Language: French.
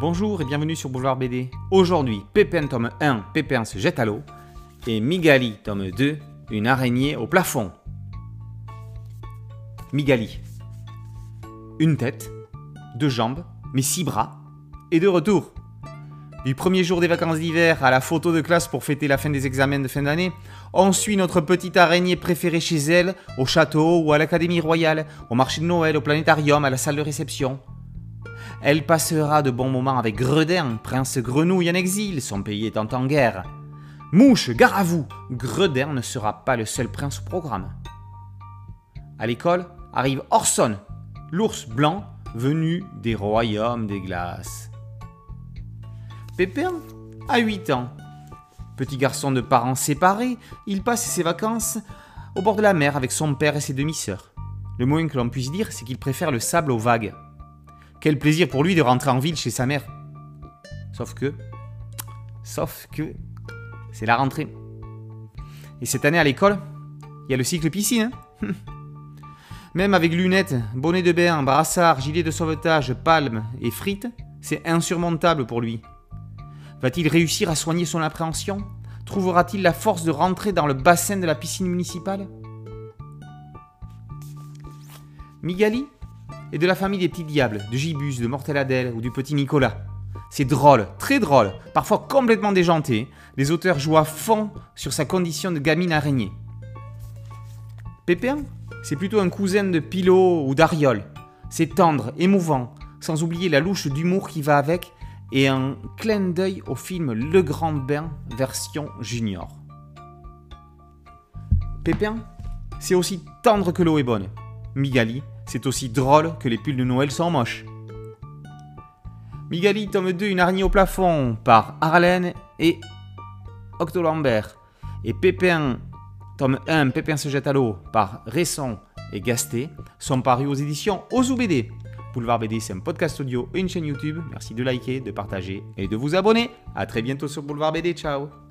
Bonjour et bienvenue sur Boulevard BD. Aujourd'hui, Pépin tome 1, Pépin se jette à l'eau. Et Migali tome 2, une araignée au plafond. Migali. Une tête, deux jambes, mais six bras, et de retour. Du premier jour des vacances d'hiver à la photo de classe pour fêter la fin des examens de fin d'année, on suit notre petite araignée préférée chez elle, au château ou à l'académie royale, au marché de Noël, au planétarium, à la salle de réception. Elle passera de bons moments avec Gredin, prince grenouille en exil, son pays étant en guerre. Mouche, gare à vous, Gredin ne sera pas le seul prince au programme. À l'école arrive Orson, l'ours blanc venu des royaumes des glaces. Pépin a 8 ans. Petit garçon de parents séparés, il passe ses vacances au bord de la mer avec son père et ses demi-sœurs. Le moins que l'on puisse dire, c'est qu'il préfère le sable aux vagues. Quel plaisir pour lui de rentrer en ville chez sa mère. Sauf que. Sauf que. C'est la rentrée. Et cette année à l'école, il y a le cycle piscine. hein Même avec lunettes, bonnet de bain, brassard, gilet de sauvetage, palmes et frites, c'est insurmontable pour lui. Va-t-il réussir à soigner son appréhension? Trouvera-t-il la force de rentrer dans le bassin de la piscine municipale? Migali est de la famille des petits diables, de Gibus, de Morteladel ou du petit Nicolas. C'est drôle, très drôle, parfois complètement déjanté. Les auteurs jouent à fond sur sa condition de gamine araignée. Pépin, c'est plutôt un cousin de Pilot ou d'Ariol. C'est tendre, émouvant, sans oublier la louche d'humour qui va avec et un clin d'œil au film Le Grand Bain version junior. Pépin, c'est aussi tendre que l'eau est bonne. Migali, c'est aussi drôle que les pulls de Noël sont moches. Migali, tome 2, une araignée au plafond, par Arlène et Octolambert. Et Pépin, tome 1, Pépin se jette à l'eau, par Resson et Gasté, sont parus aux éditions Ozu BD. Boulevard BD, c'est un podcast audio et une chaîne YouTube. Merci de liker, de partager et de vous abonner. A très bientôt sur Boulevard BD. Ciao